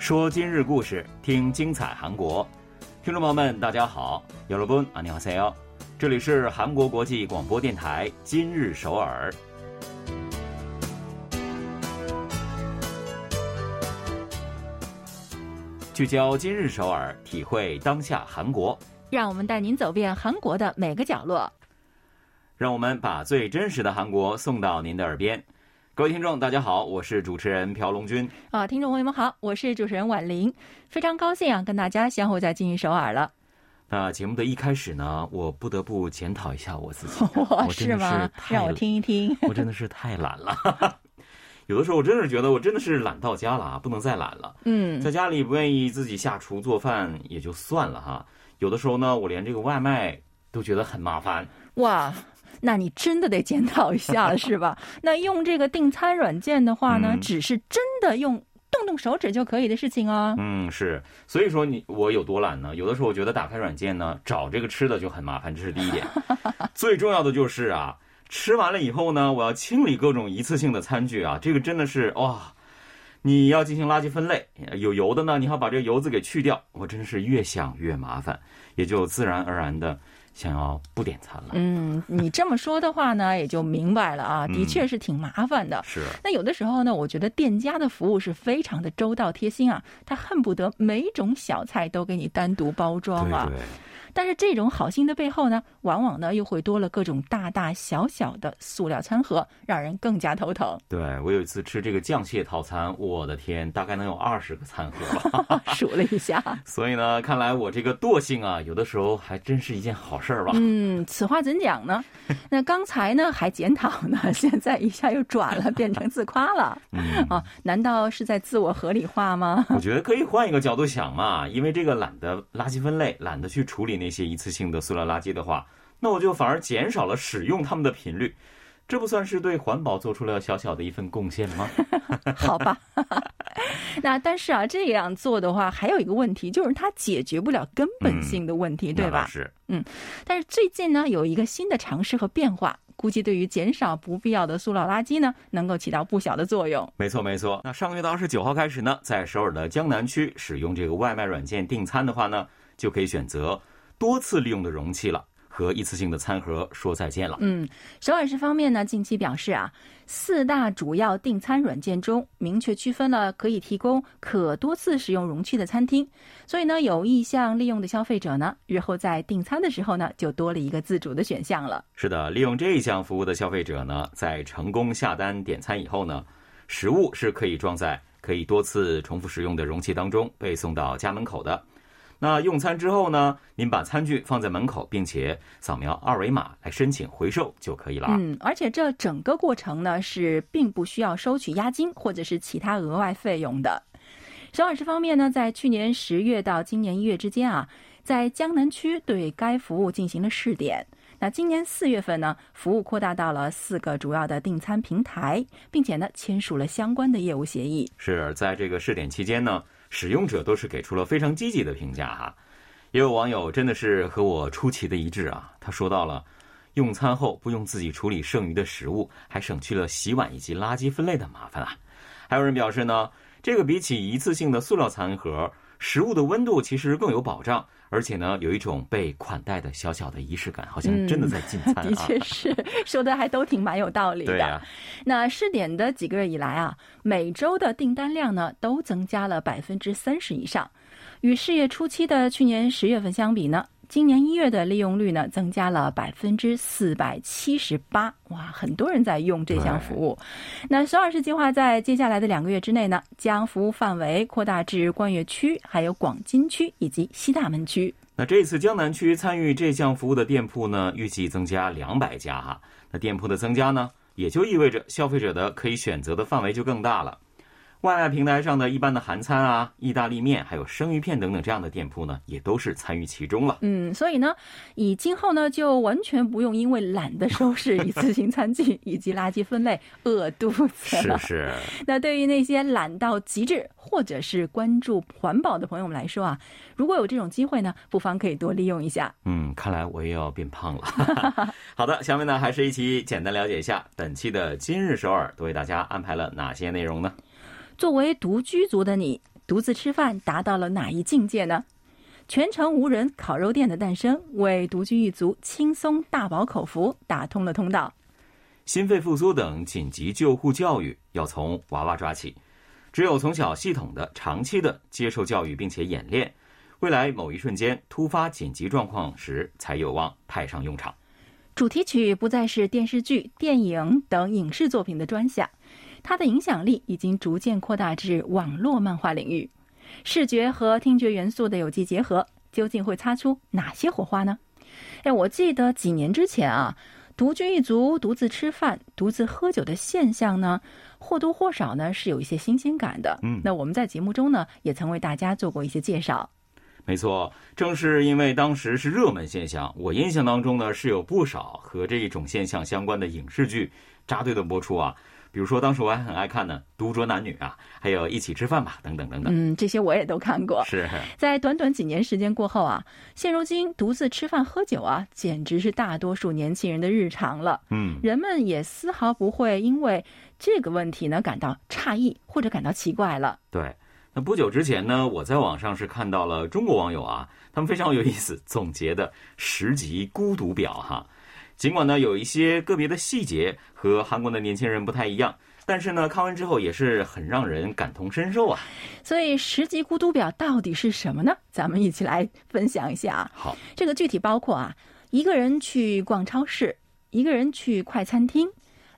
说今日故事，听精彩韩国。听众朋友们，大家好，여러분안녕하세요。这里是韩国国际广播电台今日首尔。聚焦今日首尔，体会当下韩国。让我们带您走遍韩国的每个角落。让我们把最真实的韩国送到您的耳边。 各位听众，大家好，我是主持人朴龙军。啊，听众朋友们好，我是主持人婉玲，非常高兴啊，跟大家相会在今日首尔了。那节目的一开始呢，我不得不检讨一下我自己，我真的是吗？太让我听一听。我真的是太懒了。有的时候我真的是觉得我真的是懒到家了啊，不能再懒了。嗯，在家里不愿意自己下厨做饭也就算了哈，有的时候呢，我连这个外卖都觉得很麻烦。哇，那你真的得检讨一下了，是吧？那用这个订餐软件的话呢，嗯只是真的用动动手指就可以的事情哦。嗯，是，所以说你我有多懒呢？有的时候我觉得打开软件呢，找这个吃的就很麻烦，这是第一点。最重要的就是啊，吃完了以后呢，我要清理各种一次性的餐具啊，这个真的是哇。你要进行垃圾分类，有油的呢，你还要把这个油渍给去掉。我真是越想越麻烦，也就自然而然的想要不点餐了。嗯，你这么说的话呢，也就明白了啊，嗯的确是挺麻烦的。是，那有的时候呢，我觉得店家的服务是非常的周到贴心啊，他恨不得每种小菜都给你单独包装啊。对对。但是这种好心的背后呢，往往呢又会多了各种大大小小的塑料餐盒，让人更加头疼。对我有一次吃这个酱蟹套餐，我的天，大概能有二十个餐盒吧。数了一下，所以呢，看来我这个惰性啊，有的时候还真是一件好事儿吧。嗯，此话怎讲呢？那刚才呢还检讨呢，现在一下又转了，变成自夸了嗯，啊？难道是在自我合理化吗？我觉得可以换一个角度想嘛，因为这个懒得垃圾分类，懒得去处理那些一次性的塑料垃圾的话，那我就反而减少了使用它们的频率，这不算是对环保做出了小小的一份贡献吗？好吧，那但是啊，这样做的话，还有一个问题，就是它解决不了根本性的问题，对吧？是，嗯，但是最近呢，有一个新的尝试和变化，估计对于减少不必要的塑料垃圾呢，能够起到不小的作用。没错没错。那上个月的二十九号开始呢，在首尔的江南区使用这个外卖软件订餐的话呢，就可以选择多次利用的容器了，和一次性的餐盒说再见了。嗯，首尔市方面呢，近期表示啊，四大主要订餐软件中，明确区分了可以提供可多次使用容器的餐厅。所以呢，有意向利用的消费者呢，日后在订餐的时候呢，就多了一个自主的选项了。是的，利用这一项服务的消费者呢，在成功下单点餐以后呢，食物是可以装在可以多次重复使用的容器当中，被送到家门口的。那用餐之后呢，您把餐具放在门口，并且扫描二维码来申请回收就可以了。嗯，而且这整个过程呢，是并不需要收取押金或者是其他额外费用的。首尔市方面呢，在去年十月到今年一月之间啊，在江南区对该服务进行了试点。那今年四月份呢，服务扩大到了四个主要的订餐平台，并且呢签署了相关的业务协议。是在这个试点期间呢，使用者都是给出了非常积极的评价哈。也有网友真的是和我出奇的一致啊，他说到了，用餐后不用自己处理剩余的食物，还省去了洗碗以及垃圾分类的麻烦啊。还有人表示呢，这个比起一次性的塑料餐盒，食物的温度其实更有保障，而且呢，有一种被款待的小小的仪式感，好像真的在进餐啊。的确是说的还都挺蛮有道理的。对呀、那试点的几个月以来啊，每周的订单量呢都增加了百分之三十以上，与事业初期的去年十月份相比呢，今年一月的利用率呢增加了百分之四百七十八。哇，很多人在用这项服务。那首尔市计划在接下来的两个月之内呢，将服务范围扩大至冠岳区、还有广金区以及西大门区。那这次江南区参与这项服务的店铺呢，预计增加两百家哈。那店铺的增加呢，也就意味着消费者的可以选择的范围就更大了。外卖平台上的一般的韩餐啊、意大利面，还有生鱼片等等这样的店铺呢，也都是参与其中了。嗯，所以呢，以今后呢，就完全不用因为懒得收拾一次性餐具以及垃圾分类饿肚子了。是是，那对于那些懒到极致或者是关注环保的朋友们来说啊，如果有这种机会呢，不妨可以多利用一下。嗯，看来我也要变胖了。好的，下面呢，还是一起简单了解一下本期的今日首尔都为大家安排了哪些内容呢？作为独居族的你，独自吃饭达到了哪一境界呢？全程无人烤肉店的诞生，为独居一族轻松大饱口福打通了通道。心肺复苏等紧急救护教育要从娃娃抓起，只有从小系统的、长期的接受教育并且演练，未来某一瞬间突发紧急状况时才有望派上用场。主题曲不再是电视剧、电影等影视作品的专项，它的影响力已经逐渐扩大至网络漫画领域。视觉和听觉元素的有机结合，究竟会擦出哪些火花呢？哎，我记得几年之前啊，独居一族独自吃饭、独自喝酒的现象呢，或多或少呢是有一些新鲜感的。嗯，那我们在节目中呢，也曾为大家做过一些介绍。没错，正是因为当时是热门现象，我印象当中呢是有不少和这一种现象相关的影视剧扎堆的播出啊。比如说，当时我还很爱看呢，《独酌男女》啊，还有一起吃饭吧，等等等等。嗯，这些我也都看过。是在短短几年时间过后啊，现如今独自吃饭喝酒啊，简直是大多数年轻人的日常了。嗯，人们也丝毫不会因为这个问题呢感到诧异或者感到奇怪了。对。那不久之前呢，我在网上是看到了中国网友啊，他们非常有意思总结的十级孤独表哈。尽管呢有一些个别的细节和韩国的年轻人不太一样，但是呢看完之后也是很让人感同身受啊。所以十级孤独表到底是什么呢？咱们一起来分享一下啊。好，这个具体包括啊，一个人去逛超市，一个人去快餐厅，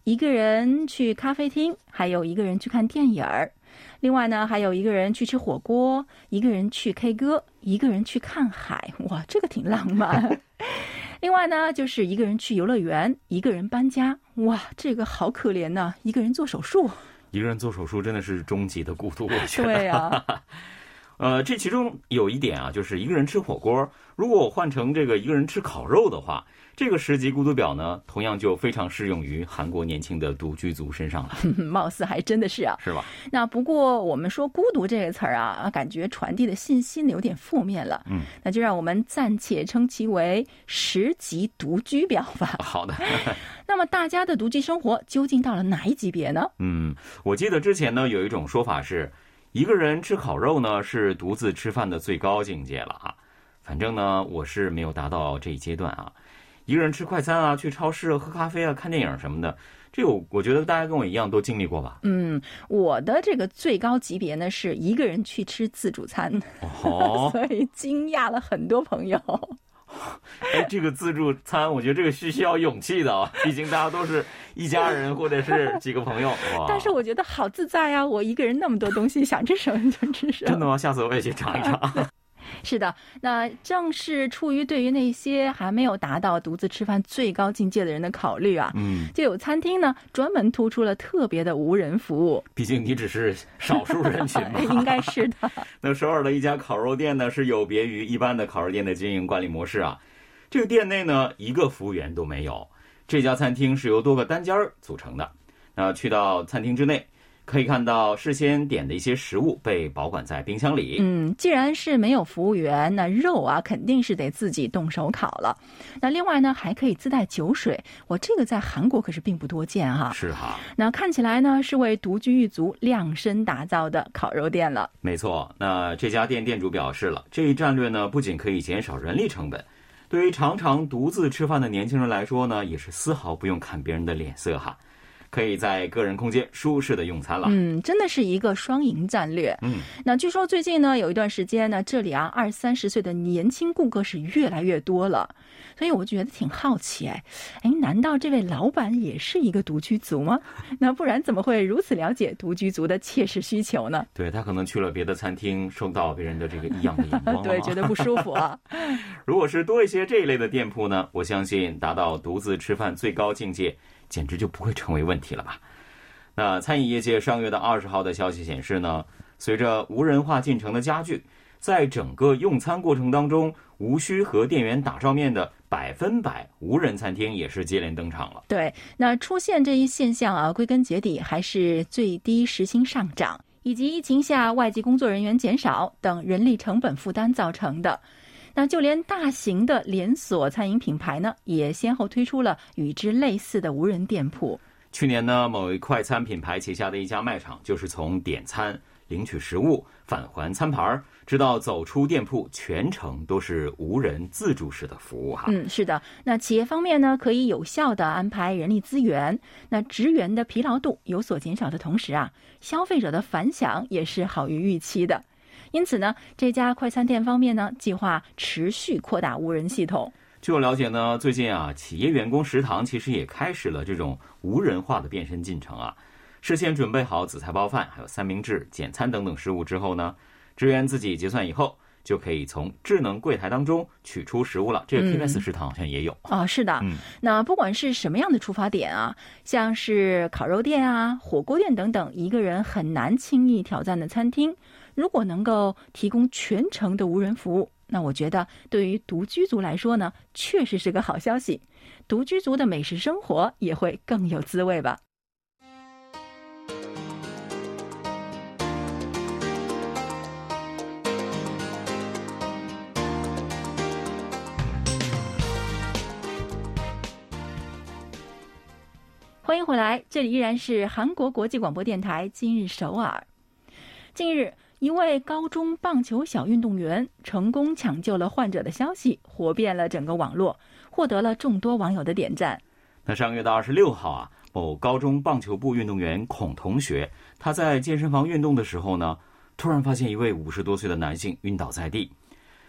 一个人去咖啡厅，还有一个人去看电影儿。另外呢，还有一个人去吃火锅，一个人去 K 歌，一个人去看海。哇，这个挺浪漫。另外呢，就是一个人去游乐园，一个人搬家。哇，这个好可怜呐！一个人做手术，一个人做手术真的是终极的孤独，我觉得。对呀。呃，这其中有一点啊，就是一个人吃火锅。如果我换成这个一个人吃烤肉的话，这个十级孤独表呢，同样就非常适用于韩国年轻的独居族身上了。貌似还真的是啊，是吧？那不过我们说孤独这个词儿啊，感觉传递的信息呢有点负面了。嗯，那就让我们暂且称其为十级独居表吧。好的。那么大家的独居生活究竟到了哪一级别呢？嗯，我记得之前呢有一种说法是。一个人吃烤肉呢，是独自吃饭的最高境界了啊！反正呢，我是没有达到这一阶段啊。一个人吃快餐啊，去超市喝咖啡啊，看电影什么的，这我我觉得大家跟我一样都经历过吧。嗯，我的这个最高级别呢，是一个人去吃自助餐，哦，所以惊讶了很多朋友。哎，这个自助餐，我觉得这个是需要勇气的啊，毕竟大家都是一家人或者是几个朋友。哇！但是我觉得好自在啊，我一个人那么多东西，想吃什么就吃什么。真的吗？下次我也去尝一尝。是的，那正是出于对于那些还没有达到独自吃饭最高境界的人的考虑啊，嗯，就有餐厅呢专门突出了特别的无人服务。毕竟你只是少数人群嘛，应该是的。那首尔的一家烤肉店呢，是有别于一般的烤肉店的经营管理模式啊。这个店内呢，一个服务员都没有。这家餐厅是由多个单间儿组成的。那去到餐厅之内。可以看到，事先点的一些食物被保管在冰箱里。嗯，既然是没有服务员，那肉啊肯定是得自己动手烤了。那另外呢，还可以自带酒水。我这个在韩国可是并不多见哈。是哈。那看起来呢，是为独居一族量身打造的烤肉店了。没错。那这家店店主表示了，这一战略呢，不仅可以减少人力成本，对于常常独自吃饭的年轻人来说呢，也是丝毫不用看别人的脸色哈。可以在个人空间舒适的用餐了。嗯，真的是一个双赢战略。嗯，那据说最近呢，有一段时间呢，这里啊二三十岁的年轻顾客是越来越多了，所以我觉得挺好奇哎，哎，难道这位老板也是一个独居族吗？那不然怎么会如此了解独居族的切实需求呢？对他可能去了别的餐厅，受到别人的这个异样的眼光，对，觉得不舒服啊。如果是多一些这一类的店铺呢，我相信达到独自吃饭最高境界。简直就不会成为问题了吧？那餐饮业界上月的二十号的消息显示呢，随着无人化进程的加剧，在整个用餐过程当中，无需和店员打照面的百分百无人餐厅也是接连登场了。对，那出现这一现象啊，归根结底还是最低时薪上涨，以及疫情下外籍工作人员减少等人力成本负担造成的。那就连大型的连锁餐饮品牌呢，也先后推出了与之类似的无人店铺。去年呢，某一快餐品牌旗下的一家卖场，就是从点餐、领取食物、返还餐盘，直到走出店铺，全程都是无人自助式的服务哈。嗯，是的。那企业方面呢，可以有效的安排人力资源，那职员的疲劳度有所减少的同时啊，消费者的反响也是好于预期的。因此呢，这家快餐店方面呢，计划持续扩大无人系统。据我了解呢，最近啊，企业员工食堂其实也开始了这种无人化的变身进程啊。事先准备好紫菜包饭、还有三明治、简餐等等食物之后呢，职员自己结算以后，就可以从智能柜台当中取出食物了。这个 KBS 食堂好像也有啊。是的，嗯，那不管是什么样的出发点啊，像是烤肉店啊、火锅店等等，一个人很难轻易挑战的餐厅，如果能够提供全程的无人服务，那我觉得对于独居族来说呢，确实是个好消息。独居族的美食生活也会更有滋味吧。欢迎回来，这里依然是韩国国际广播电台今日首尔。近日，一位高中棒球小运动员成功抢救了患者的消息，火遍了整个网络，获得了众多网友的点赞。那上个月的二十六号啊，某高中棒球部运动员孔同学，他在健身房运动的时候呢，突然发现一位五十多岁的男性晕倒在地，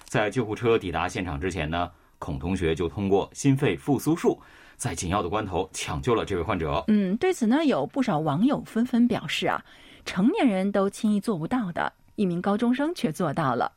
在救护车抵达现场之前呢，孔同学就通过心肺复苏术。在紧要的关头抢救了这位患者。嗯，对此呢，有不少网友纷纷表示啊，成年人都轻易做不到的，一名高中生却做到了。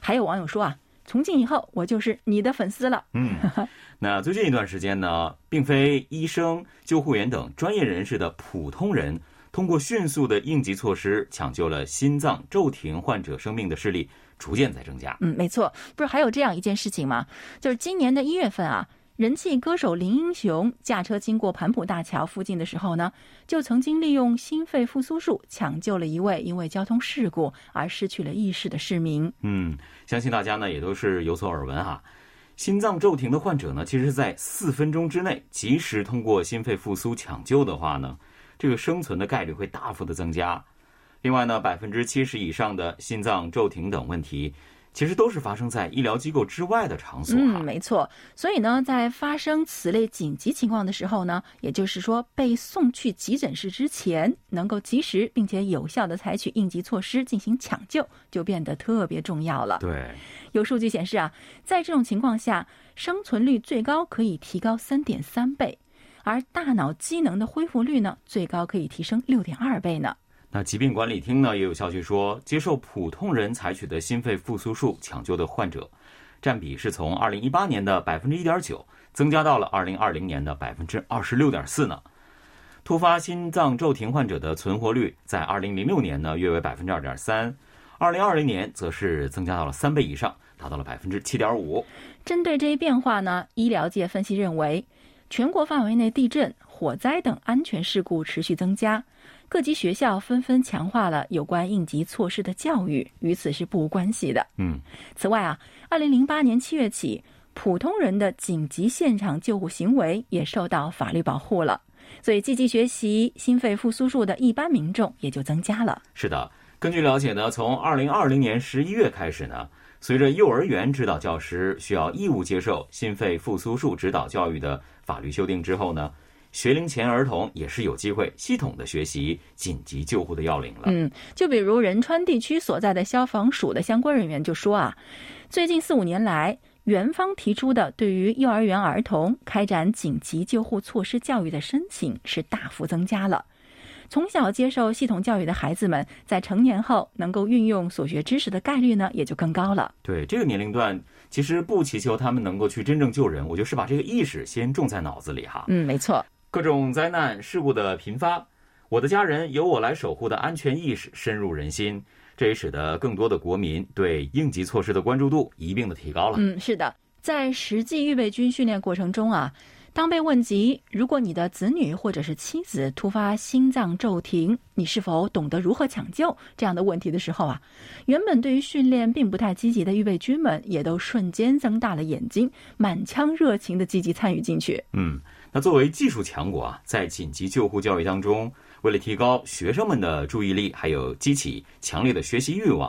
还有网友说啊，从今以后我就是你的粉丝了。嗯，那最近一段时间呢，并非医生、救护员等专业人士的普通人，通过迅速的应急措施抢救了心脏骤停患者生命的事例逐渐在增加。嗯，没错，不是还有这样一件事情吗？就是今年的一月份啊。人气歌手林英雄驾车经过盘浦大桥附近的时候呢，就曾经利用心肺复苏术抢救了一位因为交通事故而失去了意识的市民。嗯，相信大家呢也都是有所耳闻哈。心脏骤停的患者呢，其实，在四分钟之内及时通过心肺复苏抢救的话呢，这个生存的概率会大幅的增加。另外呢，百分之七十以上的心脏骤停等问题。其实都是发生在医疗机构之外的场所。嗯，没错。所以呢，在发生此类紧急情况的时候呢，也就是说被送去急诊室之前，能够及时并且有效的采取应急措施进行抢救，就变得特别重要了。对，有数据显示啊，在这种情况下，生存率最高可以提高三点三倍，而大脑机能的恢复率呢，最高可以提升六点二倍呢。那疾病管理厅呢也有消息说，接受普通人采取的心肺复苏术抢救的患者，占比是从二零一八年的百分之一点九增加到了二零二零年的百分之二十六点四呢。突发心脏骤停患者的存活率在二零零六年呢约为百分之二点三，二零二零年则是增加到了三倍以上，达到了百分之七点五。针对这一变化呢，医疗界分析认为，全国范围内地震、火灾等安全事故持续增加。各级学校纷纷强化了有关应急措施的教育，与此是不无关系的。嗯，此外啊，二零零八年七月起，普通人的紧急现场救护行为也受到法律保护了，所以积极学习心肺复苏术的一般民众也就增加了。是的，根据了解呢，从二零二零年十一月开始呢，随着幼儿园指导教师需要义务接受心肺复苏术指导教育的法律修订之后呢。学龄前儿童也是有机会系统的学习紧急救护的要领了。嗯，就比如仁川地区所在的消防署的相关人员就说啊，最近四五年来，园方提出的对于幼儿园儿童开展紧急救护措施教育的申请是大幅增加了。从小接受系统教育的孩子们，在成年后能够运用所学知识的概率呢，也就更高了。对这个年龄段，其实不祈求他们能够去真正救人，我就是把这个意识先种在脑子里哈。嗯，没错。各种灾难事故的频发，我的家人由我来守护的安全意识深入人心，这也使得更多的国民对应急措施的关注度一并的提高了。嗯，是的，在实际预备军训练过程中啊，当被问及如果你的子女或者是妻子突发心脏骤停，你是否懂得如何抢救这样的问题的时候啊，原本对于训练并不太积极的预备军们也都瞬间睁大了眼睛，满腔热情的积极参与进去。嗯。那作为技术强国啊，在紧急救护教育当中，为了提高学生们的注意力，还有激起强烈的学习欲望，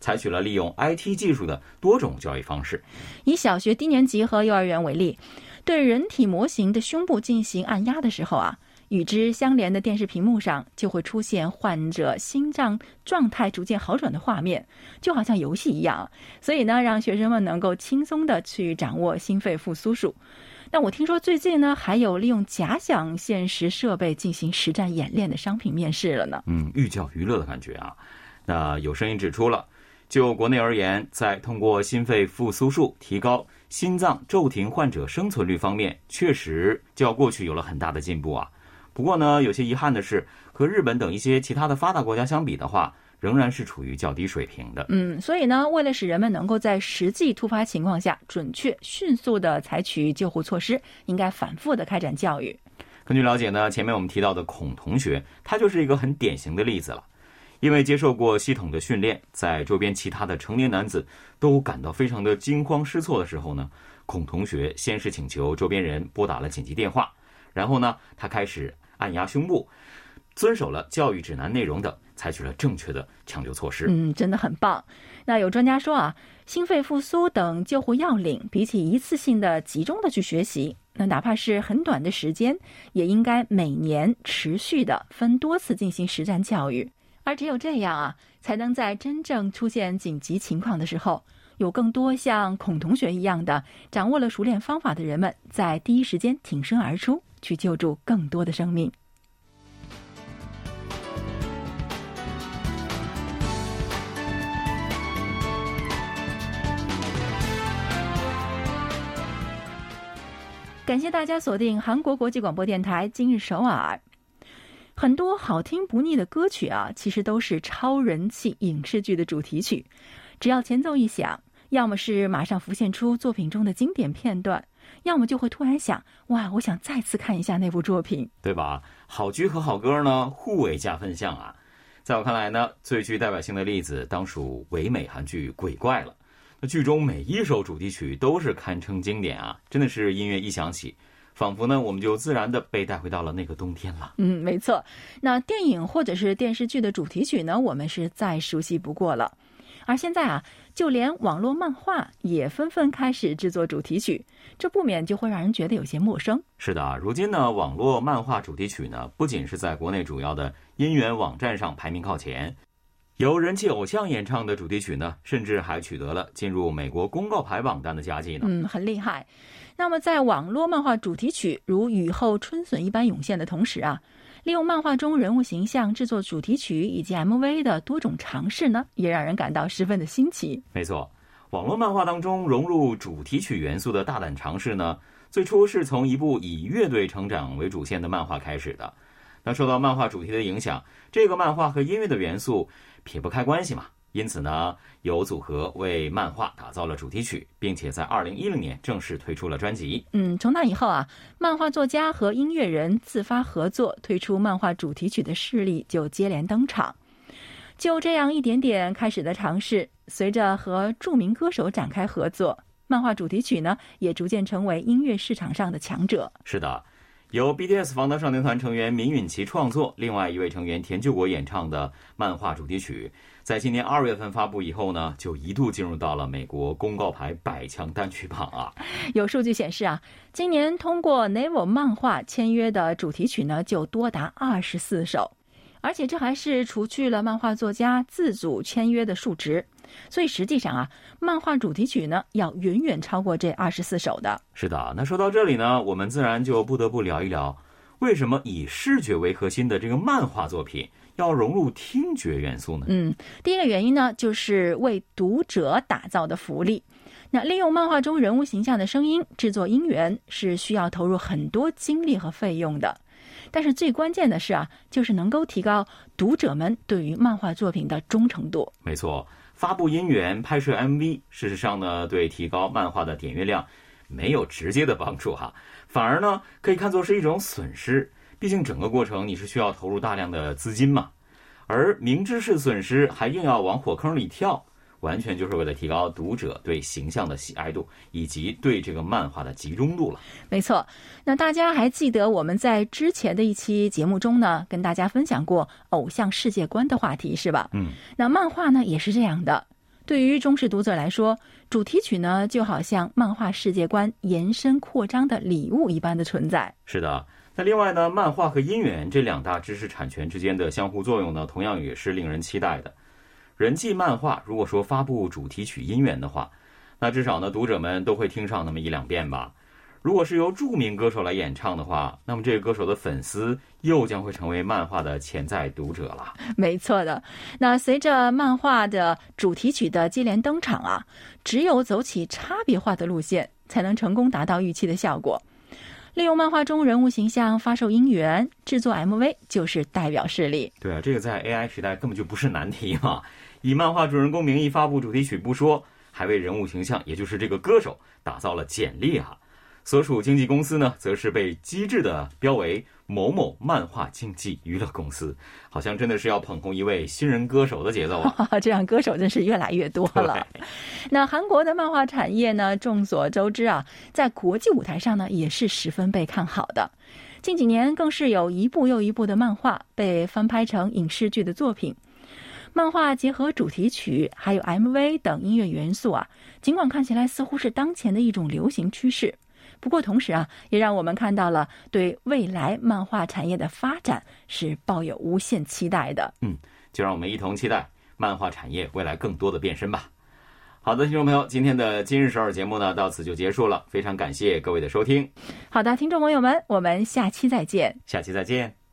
采取了利用 IT 技术的多种教育方式。以小学低年级和幼儿园为例，对人体模型的胸部进行按压的时候啊。与之相连的电视屏幕上就会出现患者心脏状态逐渐好转的画面，就好像游戏一样。所以呢，让学生们能够轻松的去掌握心肺复苏术。那我听说最近呢，还有利用假想现实设备进行实战演练的商品面试了呢。嗯，寓教于乐的感觉啊。那有声音指出了，就国内而言，在通过心肺复苏术提高心脏骤停患者生存率方面，确实较过去有了很大的进步啊。不过呢，有些遗憾的是，和日本等一些其他的发达国家相比的话，仍然是处于较低水平的。嗯，所以呢，为了使人们能够在实际突发情况下准确、迅速的采取救护措施，应该反复的开展教育。根据了解呢，前面我们提到的孔同学，他就是一个很典型的例子了。因为接受过系统的训练，在周边其他的成年男子都感到非常的惊慌失措的时候呢，孔同学先是请求周边人拨打了紧急电话，然后呢，他开始。按压胸部，遵守了教育指南内容的，采取了正确的抢救措施。嗯，真的很棒。那有专家说啊，心肺复苏等救护要领，比起一次性的集中的去学习，那哪怕是很短的时间，也应该每年持续的分多次进行实战教育。而只有这样啊，才能在真正出现紧急情况的时候，有更多像孔同学一样的掌握了熟练方法的人们，在第一时间挺身而出。去救助更多的生命。感谢大家锁定韩国国际广播电台今日首尔。很多好听不腻的歌曲啊，其实都是超人气影视剧的主题曲。只要前奏一响，要么是马上浮现出作品中的经典片段。要么就会突然想，哇，我想再次看一下那部作品，对吧？好剧和好歌呢，互为加分项啊。在我看来呢，最具代表性的例子当属唯美韩剧《鬼怪》了。那剧中每一首主题曲都是堪称经典啊，真的是音乐一响起，仿佛呢我们就自然的被带回到了那个冬天了。嗯，没错。那电影或者是电视剧的主题曲呢，我们是再熟悉不过了。而现在啊，就连网络漫画也纷纷开始制作主题曲，这不免就会让人觉得有些陌生。是的，如今呢，网络漫画主题曲呢，不仅是在国内主要的音源网站上排名靠前，由人气偶像演唱的主题曲呢，甚至还取得了进入美国公告牌榜单的佳绩呢。嗯，很厉害。那么，在网络漫画主题曲如雨后春笋一般涌现的同时啊。利用漫画中人物形象制作主题曲以及 MV 的多种尝试呢，也让人感到十分的新奇。没错，网络漫画当中融入主题曲元素的大胆尝试呢，最初是从一部以乐队成长为主线的漫画开始的。那受到漫画主题的影响，这个漫画和音乐的元素撇不开关系嘛。因此呢，有组合为漫画打造了主题曲，并且在二零一零年正式推出了专辑。嗯，从那以后啊，漫画作家和音乐人自发合作推出漫画主题曲的势力就接连登场。就这样一点点开始的尝试，随着和著名歌手展开合作，漫画主题曲呢也逐渐成为音乐市场上的强者。是的。由 BTS 防弹少年团成员闵允琪创作，另外一位成员田柾国演唱的漫画主题曲，在今年二月份发布以后呢，就一度进入到了美国公告牌百强单曲榜啊。有数据显示啊，今年通过 Naver 漫画签约的主题曲呢，就多达二十四首，而且这还是除去了漫画作家自主签约的数值。所以实际上啊，漫画主题曲呢要远远超过这二十四首的。是的，那说到这里呢，我们自然就不得不聊一聊，为什么以视觉为核心的这个漫画作品要融入听觉元素呢？嗯，第一个原因呢，就是为读者打造的福利。那利用漫画中人物形象的声音制作音源，是需要投入很多精力和费用的。但是最关键的是啊，就是能够提高读者们对于漫画作品的忠诚度。没错。发布音源、拍摄 MV，事实上呢，对提高漫画的点阅量没有直接的帮助哈，反而呢，可以看作是一种损失。毕竟整个过程你是需要投入大量的资金嘛，而明知是损失还硬要往火坑里跳，完全就是为了提高读者对形象的喜爱度，以及对这个漫画的集中度了。没错，那大家还记得我们在之前的一期节目中呢，跟大家分享过偶像世界观的话题是吧？嗯，那漫画呢也是这样的。对于忠实读者来说，主题曲呢就好像漫画世界观延伸扩张的礼物一般的存在。是的。那另外呢，漫画和音源这两大知识产权之间的相互作用呢，同样也是令人期待的。人气漫画如果说发布主题曲音源的话，那至少呢，读者们都会听上那么一两遍吧。如果是由著名歌手来演唱的话，那么这个歌手的粉丝又将会成为漫画的潜在读者了。没错的。那随着漫画的主题曲的接连登场啊，只有走起差别化的路线，才能成功达到预期的效果。利用漫画中人物形象发售音源、制作 MV 就是代表事例。对啊，这个在 AI 时代根本就不是难题嘛！以漫画主人公名义发布主题曲不说，还为人物形象，也就是这个歌手打造了简历啊。所属经纪公司呢，则是被机智的标为某某漫画经纪娱乐公司，好像真的是要捧红一位新人歌手的节奏啊！这样歌手真是越来越多了。那韩国的漫画产业呢，众所周知啊，在国际舞台上呢，也是十分被看好的。近几年更是有一部又一部的漫画被翻拍成影视剧的作品。漫画结合主题曲还有 MV 等音乐元素啊，尽管看起来似乎是当前的一种流行趋势。不过，同时啊，也让我们看到了对未来漫画产业的发展是抱有无限期待的。嗯，就让我们一同期待漫画产业未来更多的变身吧。好的，听众朋友，今天的今日首尔节目呢，到此就结束了。非常感谢各位的收听。好的，听众朋友们，我们下期再见。下期再见。